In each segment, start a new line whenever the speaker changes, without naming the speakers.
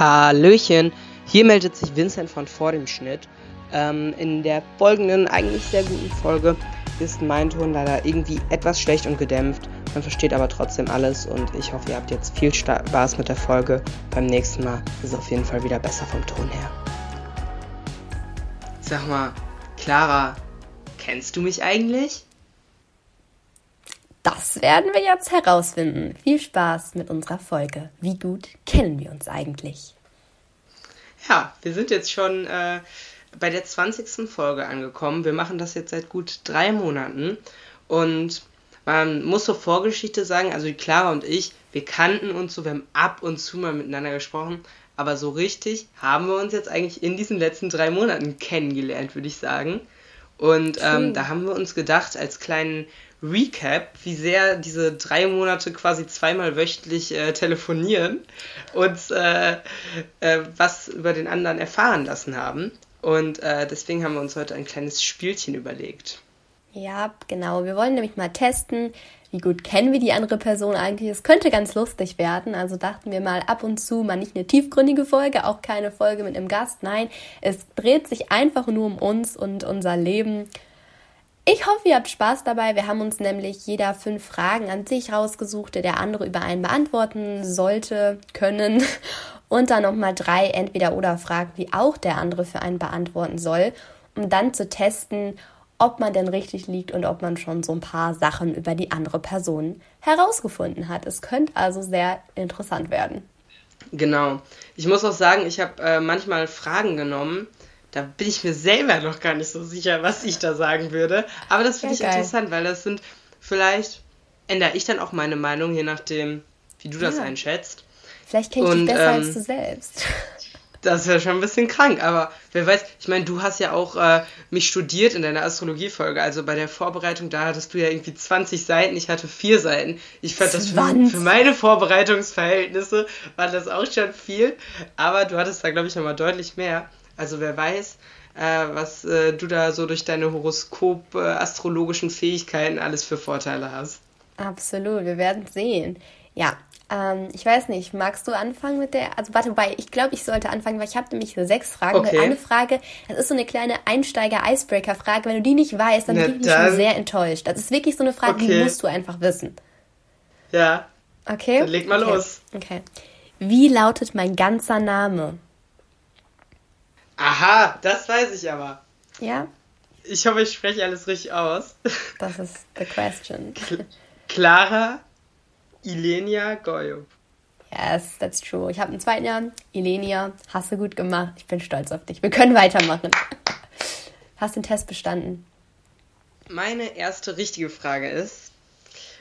Hallöchen, hier meldet sich Vincent von vor dem Schnitt. Ähm, in der folgenden, eigentlich sehr guten Folge ist mein Ton leider irgendwie etwas schlecht und gedämpft. Man versteht aber trotzdem alles und ich hoffe, ihr habt jetzt viel Spaß mit der Folge. Beim nächsten Mal ist es auf jeden Fall wieder besser vom Ton her. Sag mal, Clara, kennst du mich eigentlich?
Das werden wir jetzt herausfinden. Viel Spaß mit unserer Folge. Wie gut kennen wir uns eigentlich?
Ja, wir sind jetzt schon äh, bei der 20. Folge angekommen. Wir machen das jetzt seit gut drei Monaten. Und man muss zur Vorgeschichte sagen, also die Clara und ich, wir kannten uns so, wir haben ab und zu mal miteinander gesprochen. Aber so richtig haben wir uns jetzt eigentlich in diesen letzten drei Monaten kennengelernt, würde ich sagen. Und ähm, da haben wir uns gedacht, als kleinen Recap, wie sehr diese drei Monate quasi zweimal wöchentlich äh, telefonieren und äh, äh, was über den anderen erfahren lassen haben. Und äh, deswegen haben wir uns heute ein kleines Spielchen überlegt.
Ja, genau. Wir wollen nämlich mal testen, wie gut kennen wir die andere Person eigentlich. Es könnte ganz lustig werden. Also dachten wir mal ab und zu mal nicht eine tiefgründige Folge, auch keine Folge mit einem Gast. Nein, es dreht sich einfach nur um uns und unser Leben. Ich hoffe, ihr habt Spaß dabei. Wir haben uns nämlich jeder fünf Fragen an sich rausgesucht, die der andere über einen beantworten sollte, können. Und dann nochmal drei Entweder-Oder-Fragen, die auch der andere für einen beantworten soll, um dann zu testen, ob man denn richtig liegt und ob man schon so ein paar Sachen über die andere Person herausgefunden hat. Es könnte also sehr interessant werden.
Genau. Ich muss auch sagen, ich habe äh, manchmal Fragen genommen, da bin ich mir selber noch gar nicht so sicher, was ich da sagen würde. Aber das finde ich geil. interessant, weil das sind vielleicht ändere ich dann auch meine Meinung, je nachdem, wie du das einschätzt.
Vielleicht kenne ich dich besser ähm, als du selbst.
Das wäre schon ein bisschen krank, aber wer weiß, ich meine, du hast ja auch äh, mich studiert in deiner Astrologiefolge, also bei der Vorbereitung, da hattest du ja irgendwie 20 Seiten, ich hatte vier Seiten. Ich fand 20. das für, für, meine Vorbereitungsverhältnisse war das auch schon viel, aber du hattest da, glaube ich, nochmal deutlich mehr. Also wer weiß, äh, was äh, du da so durch deine Horoskop-astrologischen äh, Fähigkeiten alles für Vorteile hast.
Absolut, wir werden sehen. Ja, ähm, ich weiß nicht, magst du anfangen mit der, also warte, wobei, ich glaube, ich sollte anfangen, weil ich habe nämlich so sechs Fragen. Okay. Eine Frage, das ist so eine kleine Einsteiger-Icebreaker-Frage, wenn du die nicht weißt, dann bin ich schon sehr enttäuscht. Das ist wirklich so eine Frage, okay. die musst du einfach wissen.
Ja.
Okay?
Dann leg mal
okay.
los.
Okay. Wie lautet mein ganzer Name?
Aha, das weiß ich aber.
Ja?
Ich hoffe, ich spreche alles richtig aus.
Das ist the question.
Clara Ilenia Goyub.
Yes, that's true. Ich habe einen zweiten Jahr. Ilenia, hast du gut gemacht. Ich bin stolz auf dich. Wir können weitermachen. Hast den Test bestanden.
Meine erste richtige Frage ist,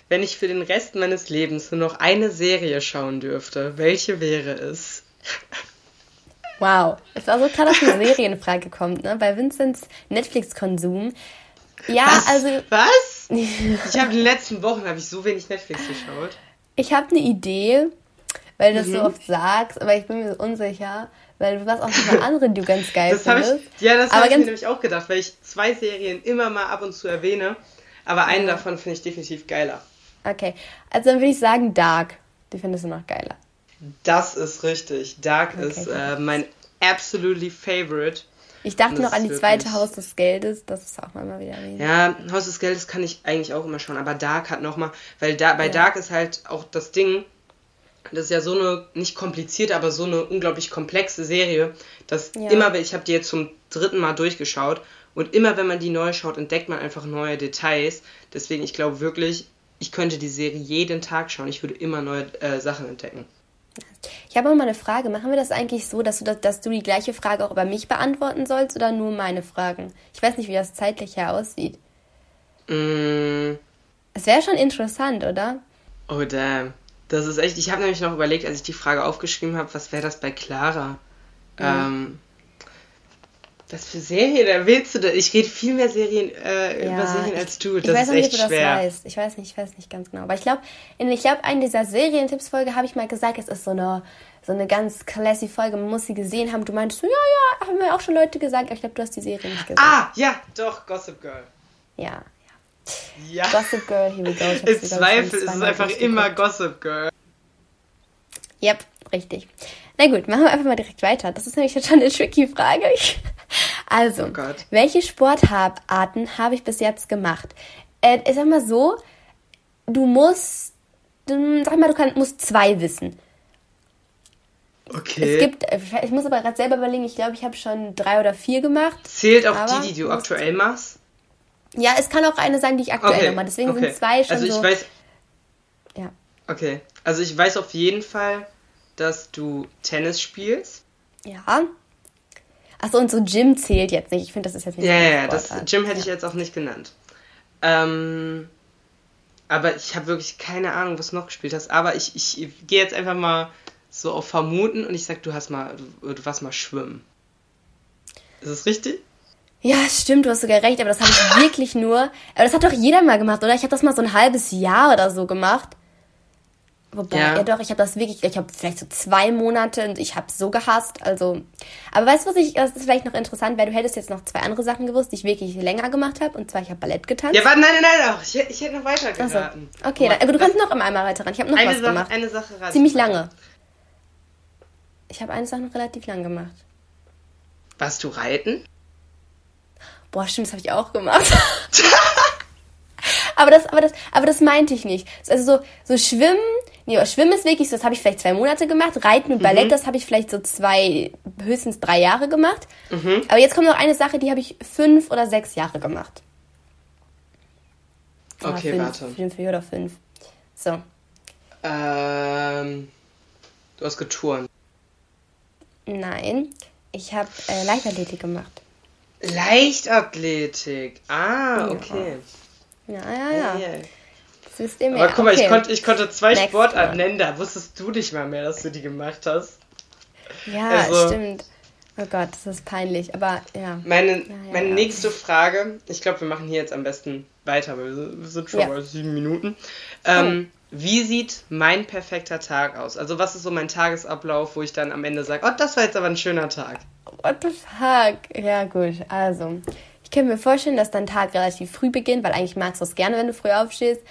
wenn ich für den Rest meines Lebens nur noch eine Serie schauen dürfte, welche wäre es?
Wow, es war so klar, dass eine Serienfrage kommt, ne? Bei Vincents Netflix-Konsum. Ja,
Was?
also.
Was? ich habe in den letzten Wochen habe ich so wenig Netflix geschaut.
Ich habe eine Idee, weil du das mhm. so oft sagst, aber ich bin mir so unsicher, weil du was auch noch andere, die du ganz geil
das
findest.
Ich, ja, das habe ich mir nämlich auch gedacht, weil ich zwei Serien immer mal ab und zu erwähne, aber einen ja. davon finde ich definitiv geiler.
Okay, also dann würde ich sagen Dark. Die findest du noch geiler.
Das ist richtig. Dark okay, ist äh, mein absolutely favorite.
Ich dachte noch an die zweite Haus des Geldes, das ist auch mal wieder erwähnt.
Ja, Haus des Geldes kann ich eigentlich auch immer schauen, aber Dark hat nochmal, weil da, bei ja. Dark ist halt auch das Ding, das ist ja so eine, nicht komplizierte, aber so eine unglaublich komplexe Serie, dass ja. immer, ich habe die jetzt zum dritten Mal durchgeschaut und immer, wenn man die neu schaut, entdeckt man einfach neue Details. Deswegen, ich glaube wirklich, ich könnte die Serie jeden Tag schauen, ich würde immer neue äh, Sachen entdecken.
Ich habe auch mal eine Frage. Machen wir das eigentlich so, dass du, das, dass du die gleiche Frage auch über mich beantworten sollst oder nur meine Fragen? Ich weiß nicht, wie das zeitlich her aussieht.
Mm.
Es wäre schon interessant, oder?
Oh, damn. Das ist echt. Ich habe nämlich noch überlegt, als ich die Frage aufgeschrieben habe, was wäre das bei Clara? Mhm. Ähm, was für Serien da willst du da? Ich rede viel mehr Serien äh, ja, über Serien als du. Das ich weiß ist nicht, echt ob du schwer.
das weißt. Ich weiß nicht, ich weiß nicht ganz genau. Aber ich glaube, in ich glaube, in dieser Serientipps-Folge habe ich mal gesagt, es ist so eine, so eine ganz classy Folge, man muss sie gesehen haben. Du meintest so, ja, ja, haben mir auch schon Leute gesagt, aber ich glaube, du hast die Serie nicht gesehen.
Ah, ja, doch, Gossip Girl.
Ja, ja. ja. Gossip Girl, here we go.
Im Zweifel ist es einfach immer Gossip Girl.
Yep, richtig. Na gut, machen wir einfach mal direkt weiter. Das ist nämlich jetzt schon eine tricky Frage. Also, oh welche Sportarten habe ich bis jetzt gemacht? Äh, ich sag mal so, du musst, sag mal, du kann, musst zwei wissen. Okay. Es gibt, ich muss aber gerade selber überlegen, ich glaube, ich habe schon drei oder vier gemacht.
Zählt auch die, die du aktuell machst?
Ja, es kann auch eine sein, die ich aktuell okay. mache. Deswegen okay. sind zwei schon
also ich so. Weiß, ja. Okay. Also ich weiß auf jeden Fall, dass du Tennis spielst.
Ja. Achso, und so Gym zählt jetzt nicht. Ich finde, das ist jetzt nicht
Ja, ja, ja, das Gym hätte ja. ich jetzt auch nicht genannt. Ähm, aber ich habe wirklich keine Ahnung, was du noch gespielt hast. Aber ich, ich gehe jetzt einfach mal so auf Vermuten und ich sag, du hast mal, du, du warst mal schwimmen. Ist das richtig?
Ja, stimmt, du hast sogar recht, aber das habe ich wirklich nur. Aber das hat doch jeder mal gemacht, oder? Ich habe das mal so ein halbes Jahr oder so gemacht. Wobei, ja, ja doch, ich habe das wirklich, ich habe vielleicht so zwei Monate und ich habe so gehasst. Also, aber weißt du, was ich, das ist vielleicht noch interessant, weil du hättest jetzt noch zwei andere Sachen gewusst, die ich wirklich länger gemacht habe. Und zwar, ich habe Ballett getanzt.
Ja, warte, nein, nein, nein, ich, ich hätte noch weiter geraten.
So. Okay, dann, aber du kannst noch einmal weiter ran. Ich habe noch eine was Sache, gemacht. Eine Sache raten. Ziemlich lange. Ich habe eine Sache noch relativ lang gemacht.
Warst du reiten?
Boah, stimmt, das habe ich auch gemacht. aber das, aber das, aber das meinte ich nicht. Also so, so Schwimmen, nee, Schwimmen ist wirklich so, das habe ich vielleicht zwei Monate gemacht. Reiten und Ballett, mhm. das habe ich vielleicht so zwei, höchstens drei Jahre gemacht. Mhm. Aber jetzt kommt noch eine Sache, die habe ich fünf oder sechs Jahre gemacht. Okay, fünf, warte. Fünf, vier oder fünf. So.
Ähm, du hast geturnt.
Nein, ich habe äh, Leichtathletik gemacht.
Leichtathletik. Ah, okay.
Ja, ja, ja. ja.
Wisst ihr mehr. Aber guck mal, okay. ich, konnte, ich konnte zwei Next Sportarten nennen, da wusstest du nicht mal mehr, dass du die gemacht hast.
Ja, also, stimmt. Oh Gott, das ist peinlich, aber ja.
Meine,
ja, ja,
meine nächste Frage, ich glaube, wir machen hier jetzt am besten weiter, weil wir sind schon bei sieben Minuten. Ähm. Wie sieht mein perfekter Tag aus? Also was ist so mein Tagesablauf, wo ich dann am Ende sage, oh, das war jetzt aber ein schöner Tag.
What the fuck? Ja gut, also ich kann mir vorstellen, dass dein Tag relativ früh beginnt, weil eigentlich magst du es gerne, wenn du früh aufstehst.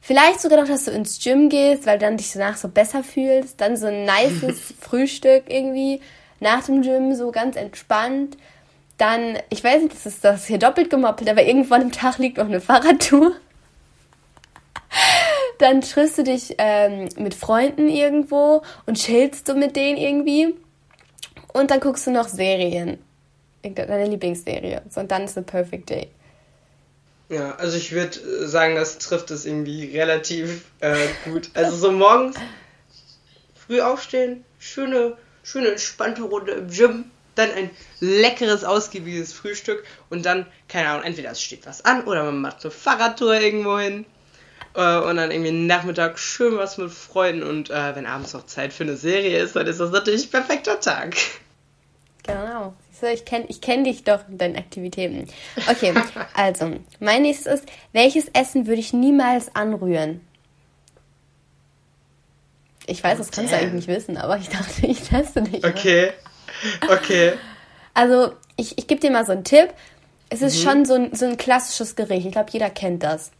Vielleicht sogar noch, dass du ins Gym gehst, weil du dann dich danach so besser fühlst. Dann so ein nices Frühstück irgendwie nach dem Gym, so ganz entspannt. Dann, ich weiß nicht, das ist das hier doppelt gemoppelt, aber irgendwann im Tag liegt noch eine Fahrradtour dann triffst du dich ähm, mit Freunden irgendwo und chillst du mit denen irgendwie. Und dann guckst du noch Serien. Deine Lieblingsserie. So, und dann ist the perfect day.
Ja, also ich würde äh, sagen, das trifft es irgendwie relativ äh, gut. Also so morgens früh aufstehen, schöne, schöne entspannte Runde im Gym, dann ein leckeres, ausgiebiges Frühstück und dann, keine Ahnung, entweder es steht was an oder man macht eine Fahrradtour irgendwo hin äh, und dann irgendwie Nachmittag schön was mit Freunden und äh, wenn abends noch Zeit für eine Serie ist, dann ist das natürlich ein perfekter Tag.
Genau. Ich kenne ich kenn dich doch in deinen Aktivitäten. Okay, also, mein nächstes ist, welches Essen würde ich niemals anrühren? Ich weiß, das kannst du eigentlich nicht wissen, aber ich dachte, ich teste dich.
Okay, okay.
Also, ich, ich gebe dir mal so einen Tipp. Es ist mhm. schon so ein, so ein klassisches Gericht. Ich glaube, jeder kennt das.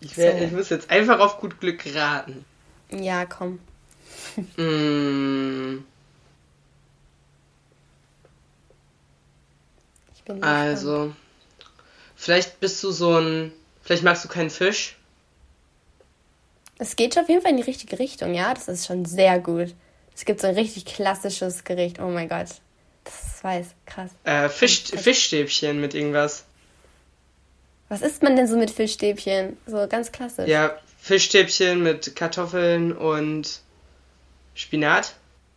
Ich, wär, so. ich muss jetzt einfach auf gut Glück raten.
Ja, komm.
mm. Also, vielleicht bist du so ein. Vielleicht magst du keinen Fisch.
Es geht schon auf jeden Fall in die richtige Richtung, ja. Das ist schon sehr gut. Es gibt so ein richtig klassisches Gericht. Oh mein Gott. Das weiß, krass.
Äh, Fisch, Fischstäbchen mit irgendwas.
Was isst man denn so mit Fischstäbchen? So ganz klassisch.
Ja, Fischstäbchen mit Kartoffeln und Spinat.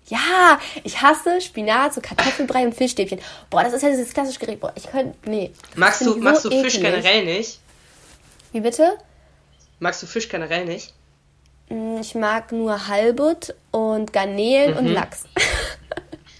Ja, ich hasse Spinat, so Kartoffelbrei und Fischstäbchen. Boah, das ist ja dieses klassische Gericht. Boah, ich könnte. Nee.
Magst du, magst so du Fisch generell nicht?
Wie bitte?
Magst du Fisch generell nicht?
Mm, ich mag nur Halbut und Garnelen mhm. und Lachs.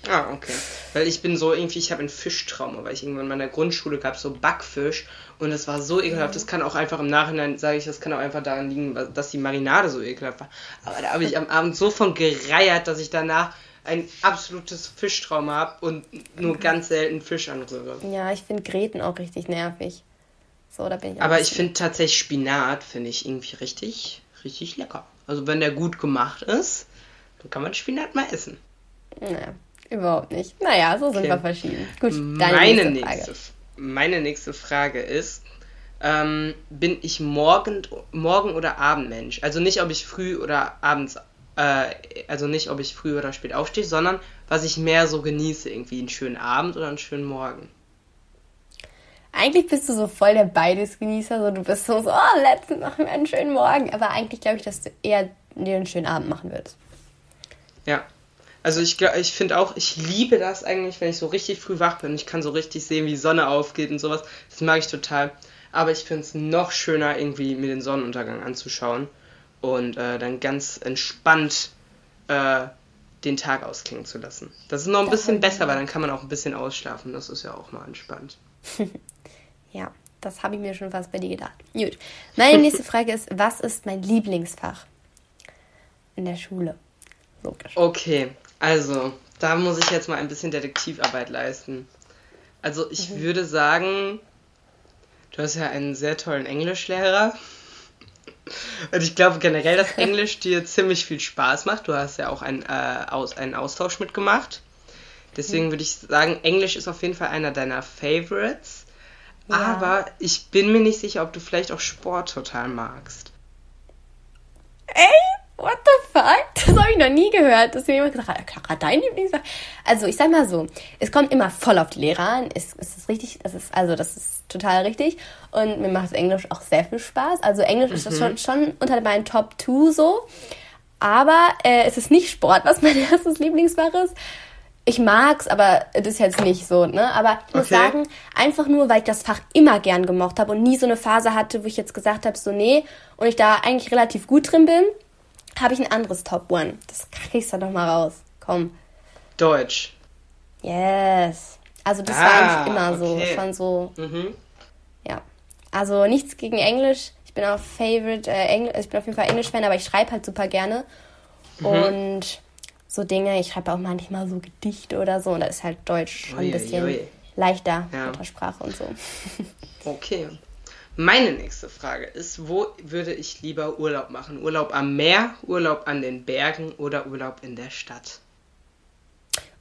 Ah, okay. Weil ich bin so irgendwie, ich habe ein Fischtrauma, weil ich irgendwann in meiner Grundschule gab so Backfisch und es war so ekelhaft. Das kann auch einfach im Nachhinein, sage ich, das kann auch einfach daran liegen, dass die Marinade so ekelhaft war. Aber da habe ich am Abend so von gereiert, dass ich danach ein absolutes Fischtrauma habe und nur ganz selten Fisch anrühre.
Ja, ich finde Gräten auch richtig nervig. So, da bin ich
Aber ich finde tatsächlich Spinat, finde ich irgendwie richtig, richtig lecker. Also wenn der gut gemacht ist, Dann kann man Spinat mal essen.
Naja, überhaupt nicht. Naja, so sind okay. wir verschieden.
Gut, deine meine nächste, nächste Frage. Meine nächste Frage ist, ähm, bin ich Morgen, Morgen- oder Abendmensch? Also nicht, ob ich früh oder abends, äh, also nicht, ob ich früh oder spät aufstehe, sondern was ich mehr so genieße, irgendwie einen schönen Abend oder einen schönen Morgen.
Eigentlich bist du so voll der Beides-Genießer, so du bist so, so oh, letztens machen wir einen schönen Morgen, aber eigentlich glaube ich, dass du eher dir einen schönen Abend machen würdest.
Ja, also ich, ich finde auch, ich liebe das eigentlich, wenn ich so richtig früh wach bin und ich kann so richtig sehen, wie die Sonne aufgeht und sowas. Das mag ich total. Aber ich finde es noch schöner, irgendwie mir den Sonnenuntergang anzuschauen und äh, dann ganz entspannt äh, den Tag ausklingen zu lassen. Das ist noch ein das bisschen besser, weil dann kann man auch ein bisschen ausschlafen. Das ist ja auch mal entspannt.
ja, das habe ich mir schon fast bei dir gedacht. Gut. Meine nächste Frage ist, was ist mein Lieblingsfach in der Schule?
Logisch. Okay, also, da muss ich jetzt mal ein bisschen Detektivarbeit leisten. Also, ich mhm. würde sagen, du hast ja einen sehr tollen Englischlehrer. Und ich glaube generell, dass Englisch dir ziemlich viel Spaß macht. Du hast ja auch einen, äh, aus, einen Austausch mitgemacht. Deswegen mhm. würde ich sagen, Englisch ist auf jeden Fall einer deiner Favorites. Ja. Aber ich bin mir nicht sicher, ob du vielleicht auch Sport total magst.
Ey, what the fuck? Das habe ich noch nie gehört, dass mir jemand gesagt hat, Clara, dein Lieblingsfach. Also ich sag mal so, es kommt immer voll auf die Lehrer an. Es, es ist richtig, das ist, also das ist total richtig. Und mir macht Englisch auch sehr viel Spaß. Also Englisch mhm. ist schon, schon unter meinen Top 2 so. Aber äh, es ist nicht Sport, was mein erstes Lieblingsfach ist. Ich mag's, aber das ist jetzt nicht so, ne? Aber ich muss okay. sagen, einfach nur, weil ich das Fach immer gern gemocht habe und nie so eine Phase hatte, wo ich jetzt gesagt habe, so nee, und ich da eigentlich relativ gut drin bin, habe ich ein anderes Top One. Das kriegst du doch mal raus. Komm.
Deutsch.
Yes. Also das ah, war eigentlich immer okay. so. Schon so. Mhm. Ja. Also nichts gegen Englisch. Ich bin auch Favorite, äh, Engl ich bin auf jeden Fall Englisch-Fan, aber ich schreibe halt super gerne. Mhm. Und so Dinge, ich schreibe auch manchmal so Gedichte oder so. Und da ist halt Deutsch schon ein bisschen ui. leichter ja. Muttersprache und so.
Okay. Meine nächste Frage ist, wo würde ich lieber Urlaub machen? Urlaub am Meer, Urlaub an den Bergen oder Urlaub in der Stadt?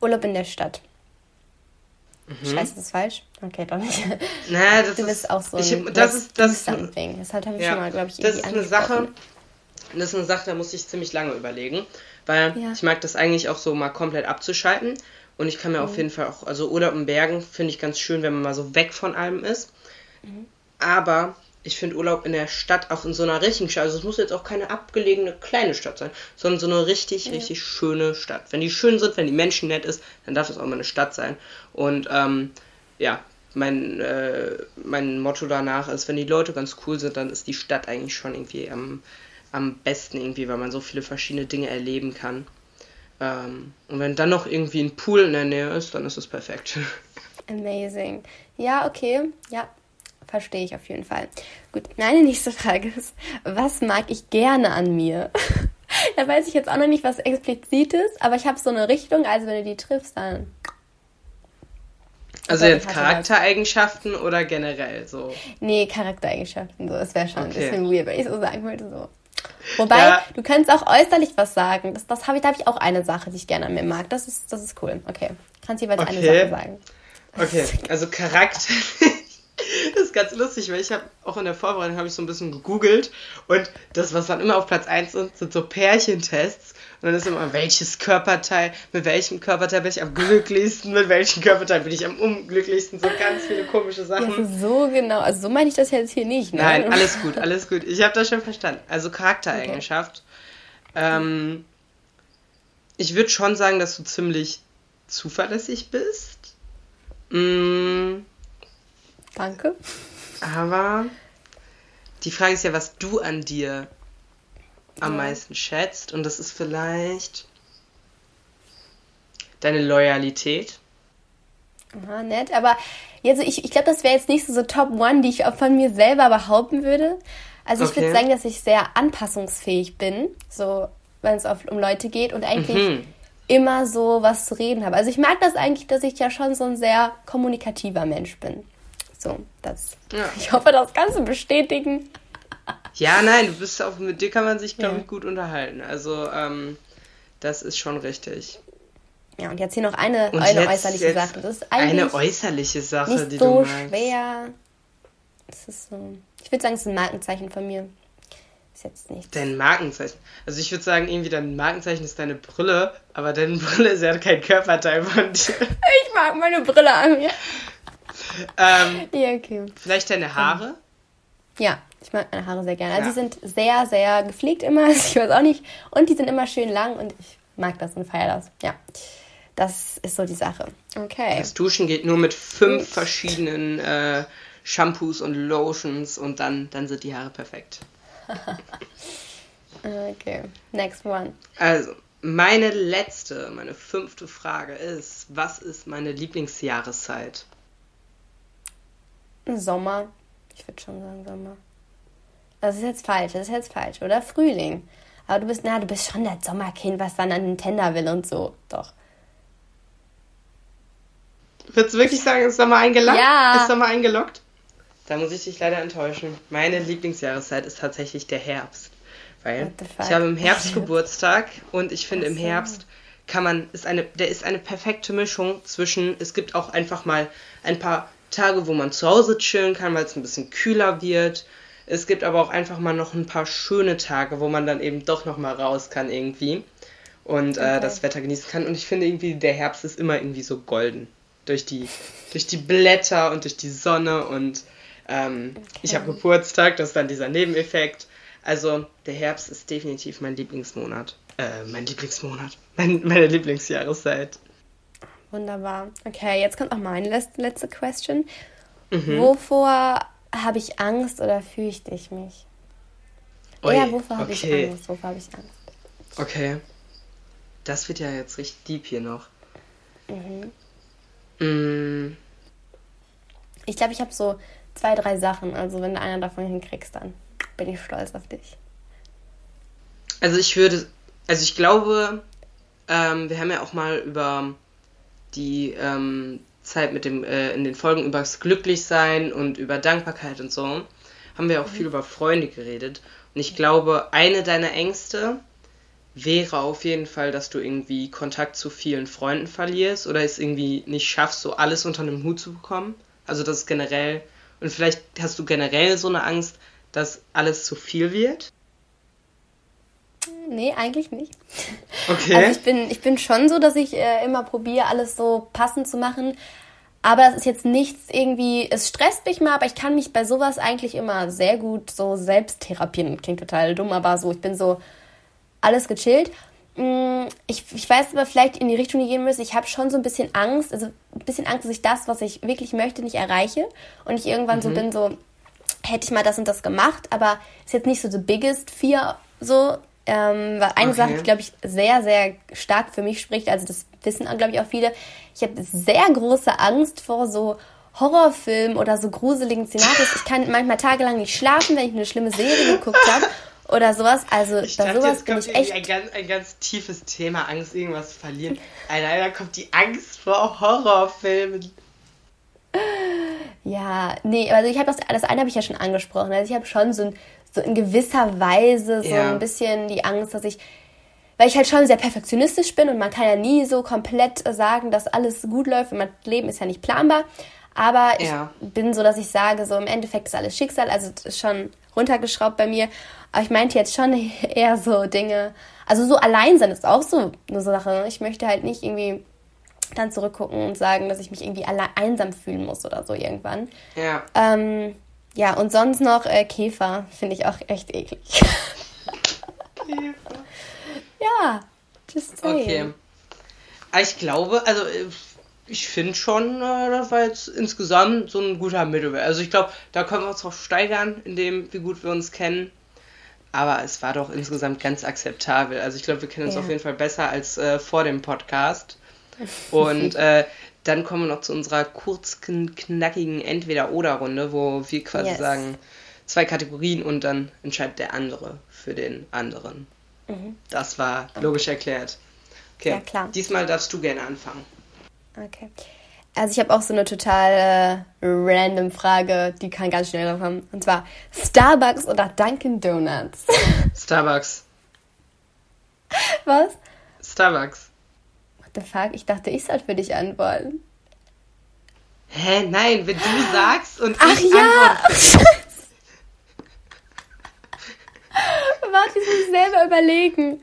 Urlaub in der Stadt. Mhm. Scheiße, das ist falsch? Okay, doch nicht. Naja, das du bist ist, auch so ein ich, das ist das something. Das habe ich ja, schon mal, glaube ich,
Das ist eine Sache. Das ist eine Sache, da muss ich ziemlich lange überlegen, weil ja. ich mag das eigentlich auch so mal komplett abzuschalten und ich kann mir mhm. auf jeden Fall auch, also Urlaub in Bergen finde ich ganz schön, wenn man mal so weg von allem ist. Mhm. Aber ich finde Urlaub in der Stadt, auch in so einer richtigen Stadt, also es muss jetzt auch keine abgelegene kleine Stadt sein, sondern so eine richtig, ja. richtig schöne Stadt. Wenn die schön sind, wenn die Menschen nett ist, dann darf es auch mal eine Stadt sein. Und ähm, ja, mein, äh, mein Motto danach ist, wenn die Leute ganz cool sind, dann ist die Stadt eigentlich schon irgendwie am, am besten irgendwie, weil man so viele verschiedene Dinge erleben kann. Ähm, und wenn dann noch irgendwie ein Pool in der Nähe ist, dann ist es perfekt.
Amazing. Ja, okay. Ja, verstehe ich auf jeden Fall. Gut, meine nächste Frage ist, was mag ich gerne an mir? da weiß ich jetzt auch noch nicht, was explizit ist, aber ich habe so eine Richtung, also wenn du die triffst, dann.
Also jetzt Charaktereigenschaften oder generell so?
Nee, Charaktereigenschaften, so. Das wäre schon okay. ein bisschen weird, wenn ich so sagen würde, so. Wobei, ja. du kannst auch äußerlich was sagen. Das, das habe ich, da habe ich auch eine Sache, die ich gerne an mir mag. Das ist, das ist cool. Okay. Kannst jeweils okay. eine Sache sagen.
Okay, also Charakter. Das ist ganz lustig, weil ich habe auch in der Vorbereitung habe ich so ein bisschen gegoogelt und das, was dann immer auf Platz 1 sind, sind so Pärchentests. Und dann ist immer, welches Körperteil, mit welchem Körperteil bin ich am glücklichsten, mit welchem Körperteil bin ich am unglücklichsten, so ganz viele komische Sachen.
Ja, so genau, also so meine ich das jetzt hier nicht.
Ne? Nein, alles gut, alles gut. Ich habe das schon verstanden. Also Charaktereigenschaft. Okay. Ähm, ich würde schon sagen, dass du ziemlich zuverlässig bist. Mmh
Danke.
Aber die Frage ist ja, was du an dir am ja. meisten schätzt. Und das ist vielleicht deine Loyalität.
Aha, nett. Aber also ich, ich glaube, das wäre jetzt nicht so, so Top One, die ich auch von mir selber behaupten würde. Also ich okay. würde sagen, dass ich sehr anpassungsfähig bin, so wenn es um Leute geht und eigentlich mhm. immer so was zu reden habe. Also ich mag das eigentlich, dass ich ja schon so ein sehr kommunikativer Mensch bin. So, das. Ja. Ich hoffe, das kannst du bestätigen.
Ja, nein, du bist auch, mit dir kann man sich, glaube ich, gut unterhalten. Also, ähm, Das ist schon richtig.
Ja, und jetzt hier noch eine, eine jetzt, äußerliche jetzt Sache. Das ist
eine äußerliche Sache,
nicht die so du schwer. Das ist so. Ich würde sagen, es ist ein Markenzeichen von mir. Ist jetzt nichts.
Dein Markenzeichen. Also ich würde sagen, irgendwie dein Markenzeichen ist deine Brille, aber deine Brille ist ja kein Körperteil von dir.
Ich mag meine Brille an mir.
Ähm, ja, okay. Vielleicht deine Haare?
Ja, ich mag meine Haare sehr gerne. Also ja. sie sind sehr, sehr gepflegt immer. Ich weiß auch nicht. Und die sind immer schön lang und ich mag das und feiere das. Ja. Das ist so die Sache. Okay.
Das Duschen geht nur mit fünf verschiedenen äh, Shampoos und Lotions und dann, dann sind die Haare perfekt.
okay, next one.
Also, meine letzte, meine fünfte Frage ist, was ist meine Lieblingsjahreszeit?
Sommer. Ich würde schon sagen Sommer. Das ist jetzt falsch, das ist jetzt falsch, oder? Frühling. Aber du bist, na, du bist schon das Sommerkind, was dann an Nintendo will und so. Doch.
Würdest du wirklich sagen, ist Sommer eingeloggt? Ja. Ist Sommer eingeloggt? Da muss ich dich leider enttäuschen. Meine Lieblingsjahreszeit ist tatsächlich der Herbst. Weil ich habe im Herbst Geburtstag und ich finde, im Herbst kann man, ist eine, der ist eine perfekte Mischung zwischen, es gibt auch einfach mal ein paar Tage, wo man zu Hause chillen kann, weil es ein bisschen kühler wird. Es gibt aber auch einfach mal noch ein paar schöne Tage, wo man dann eben doch noch mal raus kann irgendwie und äh, okay. das Wetter genießen kann. Und ich finde irgendwie, der Herbst ist immer irgendwie so golden durch die, durch die Blätter und durch die Sonne und ähm, okay. ich habe Geburtstag, das ist dann dieser Nebeneffekt. Also der Herbst ist definitiv mein Lieblingsmonat. Äh, mein Lieblingsmonat. Mein, meine Lieblingsjahreszeit.
Wunderbar. Okay, jetzt kommt auch meine letzte, letzte Question. Mhm. Wovor habe ich Angst oder fürchte ich mich? Ui, ja, wovor habe okay. ich Angst? Wovor habe ich Angst?
Okay. Das wird ja jetzt richtig deep hier noch. Mhm. Mm.
Ich glaube, ich habe so zwei, drei Sachen. Also wenn du einer davon hinkriegst, dann bin ich stolz auf dich.
Also ich würde, also ich glaube, ähm, wir haben ja auch mal über die ähm, Zeit mit dem, äh, in den Folgen über das Glücklichsein und über Dankbarkeit und so, haben wir auch mhm. viel über Freunde geredet. Und ich glaube, eine deiner Ängste wäre auf jeden Fall, dass du irgendwie Kontakt zu vielen Freunden verlierst oder es irgendwie nicht schaffst, so alles unter einem Hut zu bekommen. Also das ist generell, und vielleicht hast du generell so eine Angst, dass alles zu viel wird.
Nee, eigentlich nicht. Okay. Also ich bin, ich bin schon so, dass ich äh, immer probiere, alles so passend zu machen. Aber das ist jetzt nichts irgendwie, es stresst mich mal, aber ich kann mich bei sowas eigentlich immer sehr gut so selbst therapieren. Klingt total dumm, aber so, ich bin so alles gechillt. Mm, ich, ich weiß aber vielleicht in die Richtung, die gehen müssen. Ich habe schon so ein bisschen Angst, also ein bisschen Angst, dass ich das, was ich wirklich möchte, nicht erreiche. Und ich irgendwann mhm. so bin, so, hätte ich mal das und das gemacht, aber ist jetzt nicht so the biggest fear so, ähm, weil eine okay. Sache, die, glaube ich, sehr, sehr stark für mich spricht, also das wissen, glaube ich, auch viele, ich habe sehr große Angst vor so Horrorfilmen oder so gruseligen Szenarios. Ich kann manchmal tagelang nicht schlafen, wenn ich eine schlimme Serie geguckt habe oder sowas. Also
ich bei dachte, sowas bin ich echt... Ein ganz, ein ganz tiefes Thema, Angst, irgendwas zu verlieren. Leider kommt die Angst vor Horrorfilmen.
Ja, nee, also ich habe das, das eine habe ich ja schon angesprochen. Also ich habe schon so ein so in gewisser Weise so ja. ein bisschen die Angst, dass ich, weil ich halt schon sehr perfektionistisch bin und man kann ja nie so komplett sagen, dass alles gut läuft und mein Leben ist ja nicht planbar. Aber ja. ich bin so, dass ich sage, so im Endeffekt ist alles Schicksal, also ist schon runtergeschraubt bei mir. Aber ich meinte jetzt schon eher so Dinge, also so allein sein ist auch so eine Sache. Ich möchte halt nicht irgendwie dann zurückgucken und sagen, dass ich mich irgendwie allein einsam fühlen muss oder so irgendwann. Ja. Ähm, ja, und sonst noch äh, Käfer finde ich auch echt eklig. Käfer. Ja, just saying. Okay.
Ah, ich glaube, also äh, ich finde schon, äh, das war jetzt insgesamt so ein guter Mittelwert. Also ich glaube, da können wir uns auch steigern, in dem, wie gut wir uns kennen. Aber es war doch insgesamt ganz akzeptabel. Also ich glaube, wir kennen uns ja. auf jeden Fall besser als äh, vor dem Podcast. Und äh, dann kommen wir noch zu unserer kurzen, knackigen Entweder-Oder-Runde, wo wir quasi yes. sagen, zwei Kategorien und dann entscheidet der andere für den anderen. Mhm. Das war logisch erklärt. Okay, ja, klar. diesmal darfst du gerne anfangen.
Okay. Also ich habe auch so eine total äh, random Frage, die kann ganz schnell kommen. Und zwar Starbucks oder Dunkin' Donuts?
Starbucks.
Was?
Starbucks.
The fuck? Ich dachte, ich soll für dich antworten.
Hä? Nein, wenn du sagst und
Ach
ich
ja!
antworte.
Warte, ich muss selber überlegen.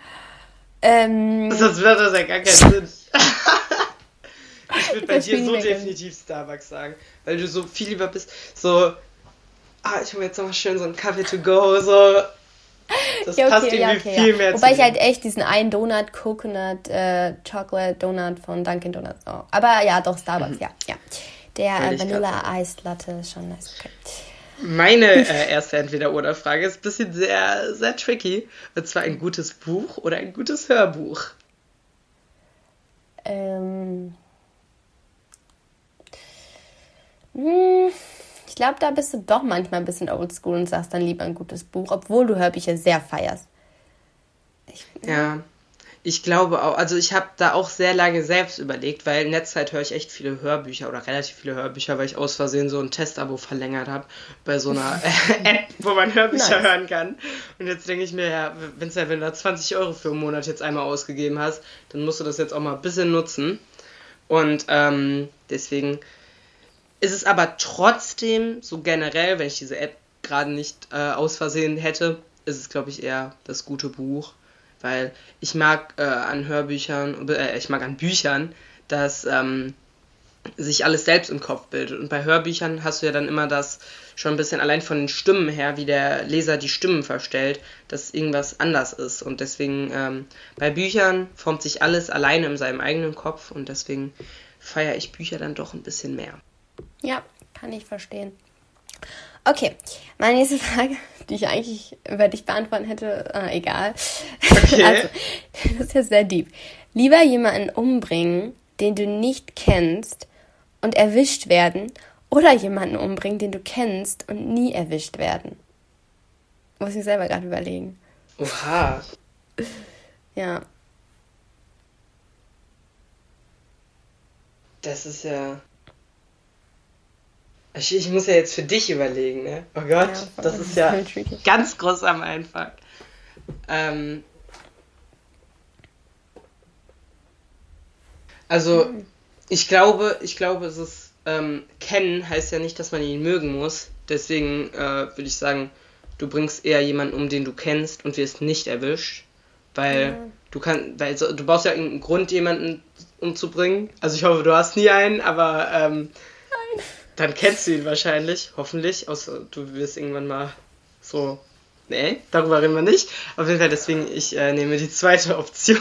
Ähm,
Sonst wird das ja gar keinen Sinn. ich würde bei dir so definitiv Starbucks sagen, weil du so viel lieber bist. So, ah, ich hole mir jetzt nochmal schön so einen Kaffee to go, so. Das
ja,
passt
okay,
irgendwie
ja, okay,
viel
ja.
mehr
Wobei
zu
ich halt echt diesen einen Donut, Coconut, äh, Chocolate Donut von Dunkin' Donuts. Oh. Aber ja, doch, Starbucks, ja, ja. Der äh,
ich grad
Vanilla Ice Latte ist schon nice. Okay.
Meine äh, erste Entweder-Oder-Frage ist ein bisschen sehr, sehr tricky. Und zwar ein gutes Buch oder ein gutes Hörbuch.
Ähm, hm, ich glaube, da bist du doch manchmal ein bisschen oldschool und sagst dann lieber ein gutes Buch, obwohl du Hörbücher sehr feierst. Ich,
Ja, ich glaube auch, also ich habe da auch sehr lange selbst überlegt, weil in letzter Zeit höre ich echt viele Hörbücher oder relativ viele Hörbücher, weil ich aus Versehen so ein Testabo verlängert habe bei so einer App, wo man Hörbücher
Nice.
hören kann. Und jetzt denke ich mir, ja, ja, wenn du da 20 Euro für einen Monat jetzt einmal ausgegeben hast, dann musst du das jetzt auch mal ein bisschen nutzen. Und ähm, deswegen ist es aber trotzdem so generell, wenn ich diese App gerade nicht äh, aus Versehen hätte, ist es, glaube ich, eher das gute Buch. Weil ich mag äh, an Hörbüchern, äh, ich mag an Büchern, dass ähm, sich alles selbst im Kopf bildet. Und bei Hörbüchern hast du ja dann immer das schon ein bisschen allein von den Stimmen her, wie der Leser die Stimmen verstellt, dass irgendwas anders ist. Und deswegen ähm, bei Büchern formt sich alles alleine in seinem eigenen Kopf und deswegen feiere ich Bücher dann doch ein bisschen mehr.
Ja, kann ich verstehen. Okay, meine nächste Frage, die ich eigentlich über dich beantworten hätte, äh, egal.
Okay.
Also, das ist ja sehr deep. Lieber jemanden umbringen, den du nicht kennst und erwischt werden, oder jemanden umbringen, den du kennst und nie erwischt werden. Muss ich selber gerade überlegen.
Oha.
Ja.
Das ist ja. Ich, ich muss ja jetzt für dich überlegen, ne? Oh Gott,
Ja, voll.
das ist ja
Voll tricky.
ganz groß am Anfang. Ähm, also, ich glaube, ich glaube, es ist ähm, kennen heißt ja nicht, dass man ihn mögen muss. Deswegen äh, würde ich sagen, du bringst eher jemanden um, den du kennst und wirst nicht erwischt, weil
Ja.
du kannst, weil so, du brauchst ja irgendeinen Grund, jemanden umzubringen. Also ich hoffe, du hast nie einen, aber ähm, dann kennst du ihn wahrscheinlich, hoffentlich. Außer du wirst irgendwann mal so. Nee, darüber reden wir nicht. Auf jeden Fall, deswegen, ich äh, nehme die zweite Option.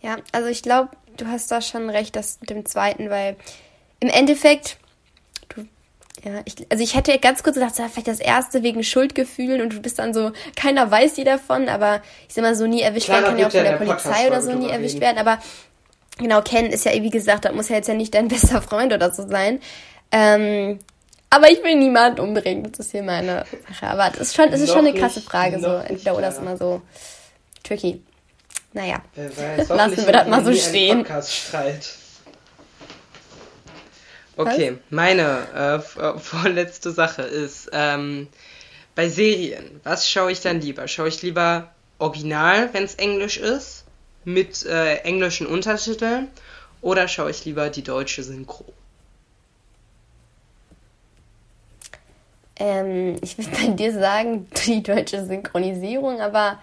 Ja, also ich glaube, du hast da schon recht, das mit dem zweiten, weil im Endeffekt, du, ja, ich, also ich hätte ganz kurz gedacht, so, vielleicht das erste wegen Schuldgefühlen und du bist dann so, keiner weiß die davon, aber ich sag mal so, nie erwischt
Clara
werden kann ja auch
ja
von der
der
Polizei oder so nie erwischt werden, aber genau, Ken ist ja, wie gesagt, das muss ja jetzt ja nicht dein bester Freund oder so sein. Ähm, aber ich will niemanden umbringen, das ist hier meine Sache. Aber das ist schon, es ist schon eine krasse Frage, so entweder oder ist immer so tricky. Naja.
Wer weiß,
Lassen wir das mal so stehen.
Okay, meine äh, v- vorletzte Sache ist, ähm, bei Serien, was schaue ich dann lieber? Schaue ich lieber Original, wenn es Englisch ist, mit äh, englischen Untertiteln, oder schaue ich lieber die deutsche Synchro?
Ähm, ich würde bei dir sagen, die deutsche Synchronisierung, aber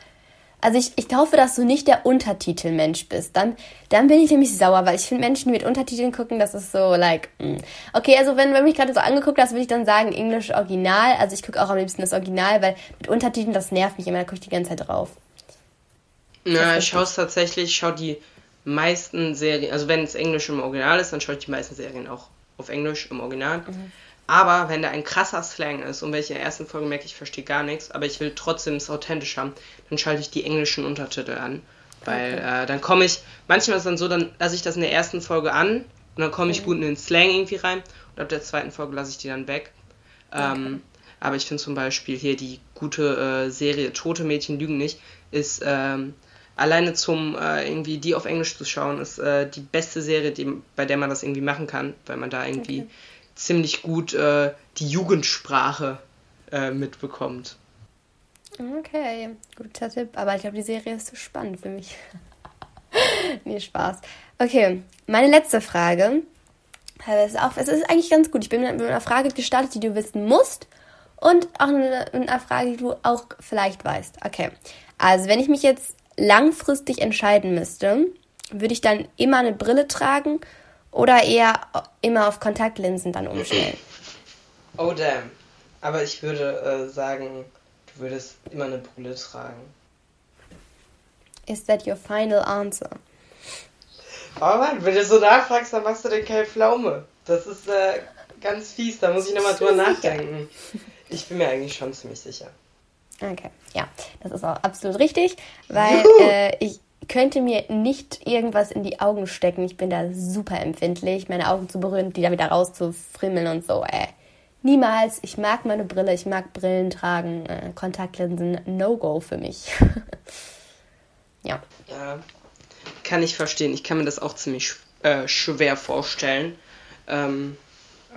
also ich, ich hoffe, dass du nicht der Untertitelmensch bist. Dann, dann bin ich nämlich sauer, weil ich finde Menschen, die mit Untertiteln gucken, das ist so, like, mm. okay, also wenn, wenn mich gerade so angeguckt hast, würde ich dann sagen, Englisch Original. Also ich gucke auch am liebsten das Original, weil mit Untertiteln, das nervt mich immer, da gucke ich die ganze Zeit drauf.
Na, ich schaue es tatsächlich, ich schaue die meisten Serien, also wenn es Englisch im Original ist, dann schaue ich die meisten Serien auch auf Englisch im Original. Aber wenn da ein krasser Slang ist und wenn ich in der ersten Folge merke, ich verstehe gar nichts, aber ich will trotzdem es authentisch haben, dann schalte ich die englischen Untertitel an. Weil äh, dann komme ich, manchmal ist es dann so, dann lasse ich das in der ersten Folge an und dann komme ich gut in den Slang irgendwie rein und ab der zweiten Folge lasse ich die dann weg. Ähm, aber ich finde zum Beispiel hier die gute äh, Serie Tote Mädchen lügen nicht, ist ähm, alleine zum äh, irgendwie die auf Englisch zu schauen, ist äh, die beste Serie, die, bei der man das irgendwie machen kann, weil man da irgendwie
Okay.
ziemlich gut äh, die Jugendsprache äh, mitbekommt.
Okay, guter Tipp. Aber ich glaube, die Serie ist zu so spannend für mich. nee, Spaß. Okay, meine letzte Frage. Es ist, auch, es ist eigentlich ganz gut. Ich bin mit einer Frage gestartet, die du wissen musst. Und auch eine, eine Frage, die du auch vielleicht weißt. Okay. Also, wenn ich mich jetzt langfristig entscheiden müsste, würde ich dann immer eine Brille tragen oder eher immer auf Kontaktlinsen dann umstellen?
Oh damn. Aber ich würde äh, sagen, du würdest immer eine Brille tragen.
Is that your final answer?
Oh Mann, wenn du so nachfragst, dann machst du den Kai Pflaume. Das ist äh, ganz fies, da muss ich nochmal drüber nachdenken. Ich bin mir eigentlich schon ziemlich sicher.
Okay, ja, das ist auch absolut richtig, weil äh, ich könnte mir nicht irgendwas in die Augen stecken. Ich bin da super empfindlich, meine Augen zu berühren, die da wieder rauszufrimmeln und so. Äh, niemals. Ich mag meine Brille, ich mag Brillen tragen, äh, Kontaktlinsen, No-Go für mich.
ja. Ja, kann ich verstehen. Ich kann mir das auch ziemlich äh, schwer vorstellen. Ähm,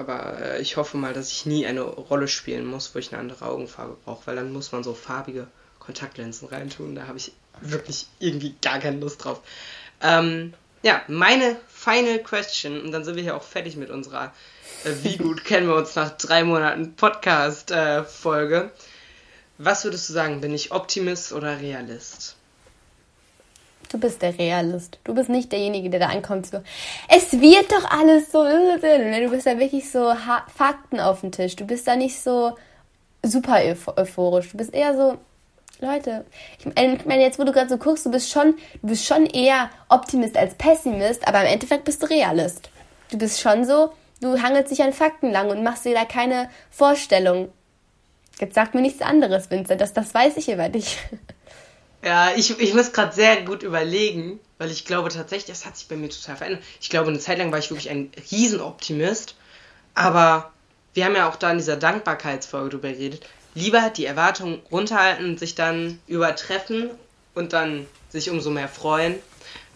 aber äh, ich hoffe mal, dass ich nie eine Rolle spielen muss, wo ich eine andere Augenfarbe brauche, weil dann muss man so farbige Kontaktlinsen reintun. Da habe ich wirklich irgendwie gar keine Lust drauf. Ähm, ja, meine final question, und dann sind wir hier auch fertig mit unserer äh, Wie gut kennen wir uns nach drei Monaten Podcast-Folge. Äh, Was würdest du sagen, bin ich Optimist oder Realist?
Du bist der Realist. Du bist nicht derjenige, der da ankommt so, es wird doch alles so. Du bist da wirklich so Fakten auf dem Tisch. Du bist da nicht so super euphorisch. Du bist eher so, Leute, ich meine, jetzt wo du gerade so guckst, du bist schon, du bist schon eher Optimist als Pessimist, aber im Endeffekt bist du Realist. Du bist schon so, du hangelst dich an Fakten lang und machst dir da keine Vorstellung. Jetzt sag mir nichts anderes, Vincent, das, das weiß ich über dich.
Ja, ich, ich muss gerade sehr gut überlegen, weil ich glaube tatsächlich, das hat sich bei mir total verändert. Ich glaube, eine Zeit lang war ich wirklich ein Riesenoptimist, aber wir haben ja auch da in dieser Dankbarkeitsfolge drüber geredet. Lieber die Erwartungen runterhalten und sich dann übertreffen und dann sich umso mehr freuen,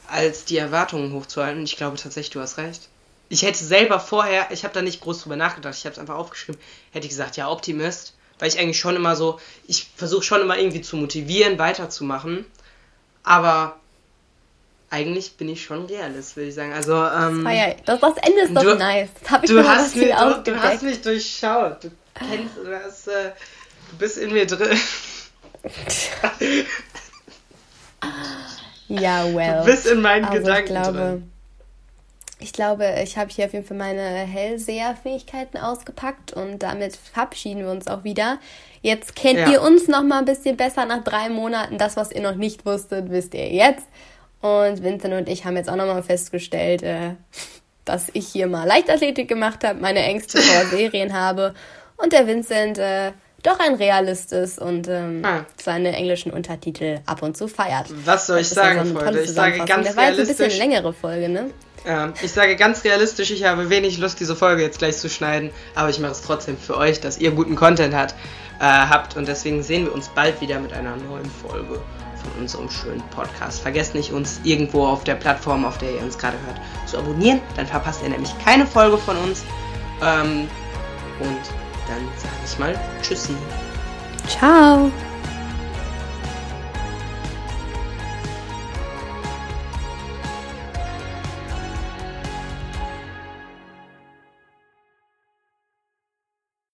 als die Erwartungen hochzuhalten. Ich glaube tatsächlich, du hast recht. Ich hätte selber vorher, ich habe da nicht groß drüber nachgedacht, ich habe es einfach aufgeschrieben, hätte ich gesagt, ja, Optimist weil ich eigentlich schon immer so, ich versuche schon immer irgendwie zu motivieren, weiterzumachen. Aber eigentlich bin ich schon Realist, würde ich sagen. Also, ähm,
das, ja, das, das Ende ist doch du, nice. Das
hab ich du, hast mich, du, du, hast mich durchschaut. Du kennst, du, hast, äh, du bist in mir drin.
ja, well.
Du bist in meinen also Gedanken ich glaube, drin.
Ich glaube, ich habe hier auf jeden Fall meine Hellseherfähigkeiten ausgepackt und damit verabschieden wir uns auch wieder. Jetzt kennt ja. ihr uns noch mal ein bisschen besser nach drei Monaten. Das, was ihr noch nicht wusstet, wisst ihr jetzt. Und Vincent und ich haben jetzt auch noch mal festgestellt, äh, dass ich hier mal Leichtathletik gemacht habe, meine Ängste vor Serien habe und der Vincent äh, doch ein Realist ist und ähm, ah. seine englischen Untertitel ab und zu feiert.
Was soll ich sagen, Freunde? Ich sage ganz
Der war jetzt ein bisschen längere Folge, ne?
Ja, ich sage ganz realistisch, ich habe wenig Lust, diese Folge jetzt gleich zu schneiden, aber ich mache es trotzdem für euch, dass ihr guten Content hat, äh, habt und deswegen sehen wir uns bald wieder mit einer neuen Folge von unserem schönen Podcast. Vergesst nicht, uns irgendwo auf der Plattform, auf der ihr uns gerade hört, zu abonnieren, dann verpasst ihr nämlich keine Folge von uns. Ähm, und dann sage ich mal Tschüssi.
Ciao.